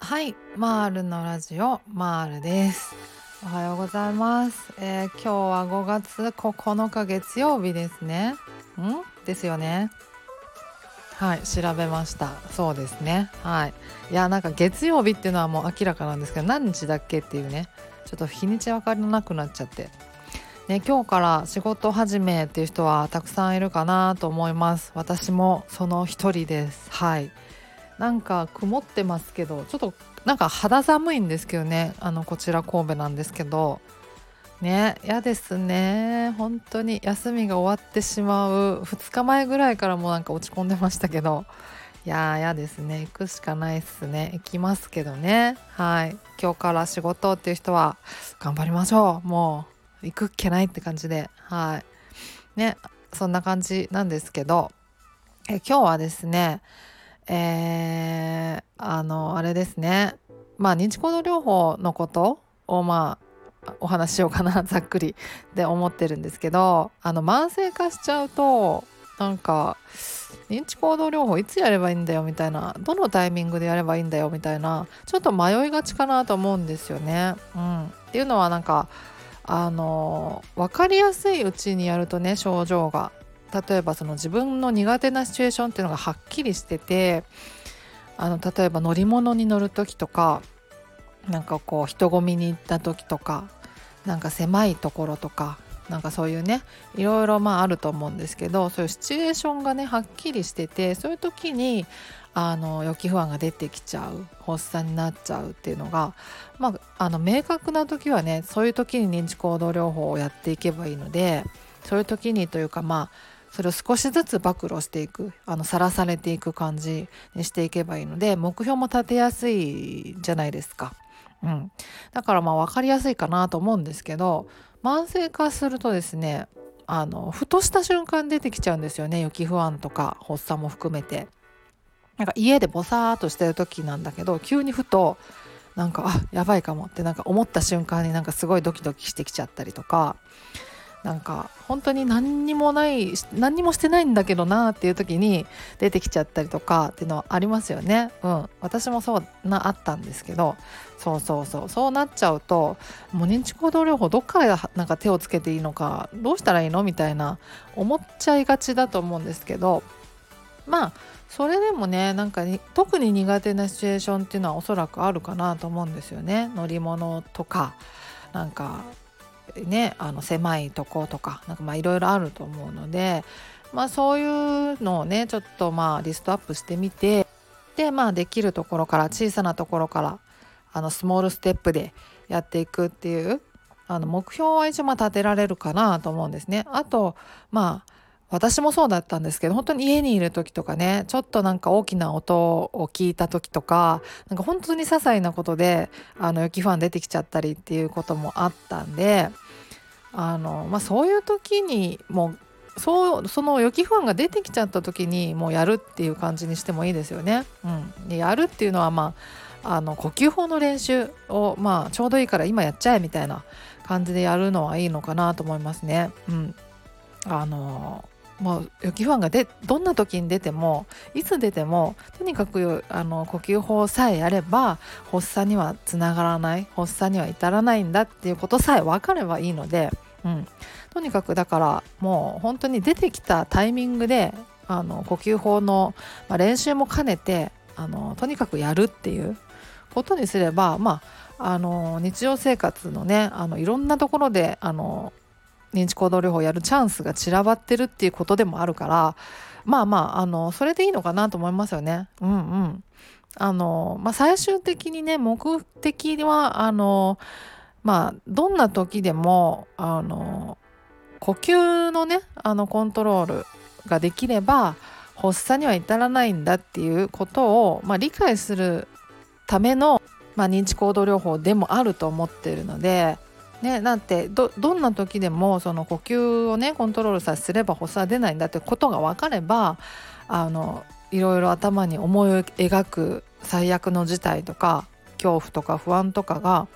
はいマールのラジオマールです。おはようございます、えー、今日は5月9日月曜日ですね。ん？ですよね。はい調べました。そうですね。はい。いやなんか月曜日っていうのはもう明らかなんですけど何日だっけっていうね。ちょっと日にち分からなくなっちゃって。ね、今日から仕事始めっていう人はたくさんいるかなと思います。私もその一人です。はい。なんか曇ってますけどちょっとなんか肌寒いんですけどね。あのこちら神戸なんですけど。ね嫌ですね。本当に休みが終わってしまう。2日前ぐらいからもうなんか落ち込んでましたけど。いやー嫌ですね。行くしかないっすね。行きますけどね。はい。今日から仕事っていう人は頑張りましょう。もう。行くっけないって感じで。はい。ねそんな感じなんですけど。え今日はですねえー、あのあれですね。まあ認知行動療法のことをまあお話ししようかな ざっくりで思ってるんですけどあの慢性化しちゃうとなんか認知行動療法いつやればいいんだよみたいなどのタイミングでやればいいんだよみたいなちょっと迷いがちかなと思うんですよね。うん、っていうのはなんかあの分かりやすいうちにやるとね症状が。例えばその自分の苦手なシチュエーションっていうのがはっきりしててあの例えば乗り物に乗る時とかなんかこう人混みに行った時とかなんか狭いところとかなんかそういうねいろいろまああると思うんですけどそういうシチュエーションがねはっきりしててそういう時にあの予期不安が出てきちゃう発作になっちゃうっていうのが、まあ、あの明確な時はねそういう時に認知行動療法をやっていけばいいのでそういう時にというかまあそれを少しずつ暴露していくあの晒されていく感じにしていけばいいので目標も立てやすいじゃないですか。うん、だからまあ分かりやすいかなと思うんですけど慢性化するとですねあのふとした瞬間出てきちゃうんですよね予期不安とか発作も含めて。なんか家でボサーっとしてる時なんだけど急にふとなんかあやばいかもってなんか思った瞬間になんかすごいドキドキしてきちゃったりとかなんか本当に何にもない何にもしてないんだけどなっていう時に出てきちゃったりとかっていうのはありますよね。うん、私もそうなあったんですけど。そうそうそう。そうなっちゃうともう認知行動療法どっからなんか手をつけていいのかどうしたらいいのみたいな思っちゃいがちだと思うんですけど。まあそれでもねなんか特に苦手なシチュエーションっていうのはおそらくあるかなと思うんですよね。乗り物とかなんかねあの狭いとことかなんかまあいろいろあると思うのでまあそういうのをねちょっとまあリストアップしてみてでまあできるところから小さなところからあのスモールステップでやっていくっていうあの目標は一応まあ立てられるかなと思うんですね。あとまあ私もそうだったんですけど本当に家にいる時とかねちょっとなんか大きな音を聞いた時とかなんか本当に些細なことであの予期不安出てきちゃったりっていうこともあったんであの、まあ、そういう時にもうそうその予期不安が出てきちゃった時にもうやるっていう感じにしてもいいですよね。うん、でやるっていうのはまああの呼吸法の練習をまあちょうどいいから今やっちゃえみたいな感じでやるのはいいのかなと思いますね。うん、あのもう予期不安がでどんな時に出てもいつ出てもとにかくあの呼吸法さえやれば発作にはつながらない発作には至らないんだっていうことさえ分かればいいので、うん、とにかくだからもう本当に出てきたタイミングであの呼吸法の、まあ、練習も兼ねてあのとにかくやるっていうことにすればまああの日常生活のねあのいろんなところであの認知行動療法やるチャンスが散らばってるっていうことでもあるからまあまああのそれでいいのかなと思いますよね。うんうんあのまあ、最終的にね目的はあのまあどんな時でもあの呼吸のねあのコントロールができれば発作には至らないんだっていうことを、まあ、理解するための、まあ、認知行動療法でもあると思ってるのでね、なんてどんな時でもその呼吸をねコントロールさせれば発作は出ないんだってことが分かればあのいろいろ頭に思い描く最悪の事態とか恐怖とか不安とかが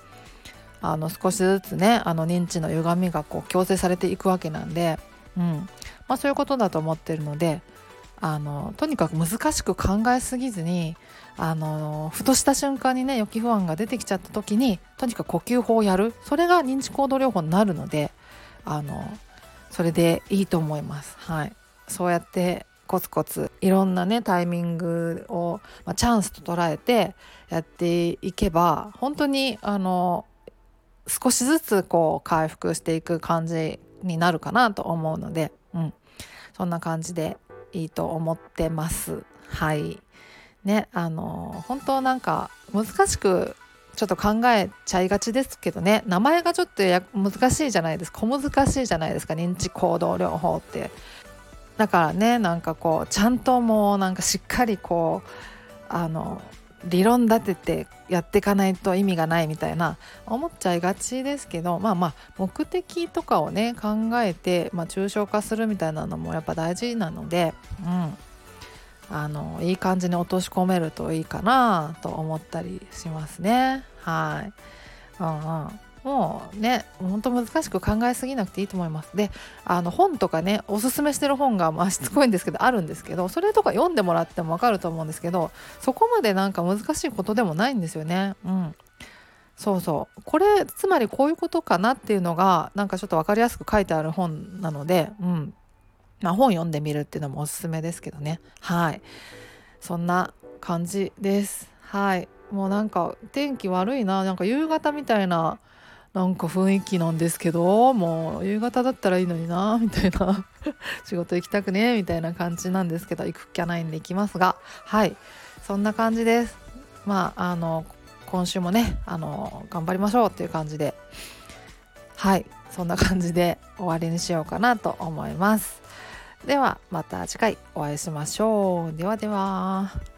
あの少しずつねあの認知の歪みがこう強制されていくわけなんで、うん。まあ、そういうことだと思ってるのであのとにかく難しく考えすぎずにあのふとした瞬間にね予期不安が出てきちゃった時にとにかく呼吸法をやる。それが認知行動療法になるのであのそれでいいと思います。はい、そうやってコツコツいろんなねタイミングを、まあ、チャンスと捉えてやっていけば本当にあの少しずつこう回復していく感じになるかなと思うので、うん、そんな感じでいいと思ってます。はい。ねあの本当なんか難しくちょっと考えちゃいがちですけどね。名前がちょっとや難しいじゃないです。か小難しいじゃないですか。認知行動療法って。だからねなんかこうちゃんともうなんかしっかりこうあの理論立ててやっていかないと意味がないみたいな思っちゃいがちですけどまあまあ目的とかをね考えて、まあ、抽象化するみたいなのもやっぱ大事なので、うん、あのいい感じに落とし込めるといいかなと思ったりしますね。はい、うんうん。もうねほんと難しく考えすぎなくていいと思います。であの本とかねおすすめしてる本が、まあ、しつこいんですけどあるんですけどそれとか読んでもらっても分かると思うんですけどそこまでなんか難しいことでもないんですよね。うん。そうそう。これつまりこういうことかなっていうのがなんかちょっと分かりやすく書いてある本なのでうん。まあ本読んでみるっていうのもおすすめですけどね。はい。そんな感じです。はい。もうなんか天気悪いな。なんか夕方みたいななんか雰囲気なんですけどもう夕方だったらいいのになみたいな。仕事行きたくねみたいな感じなんですけど行く気はないんで行きますが。はい。そんな感じです。まああの今週もねあの頑張りましょうっていう感じで。はい。そんな感じで終わりにしようかなと思います。ではまた次回お会いしましょう。ではでは。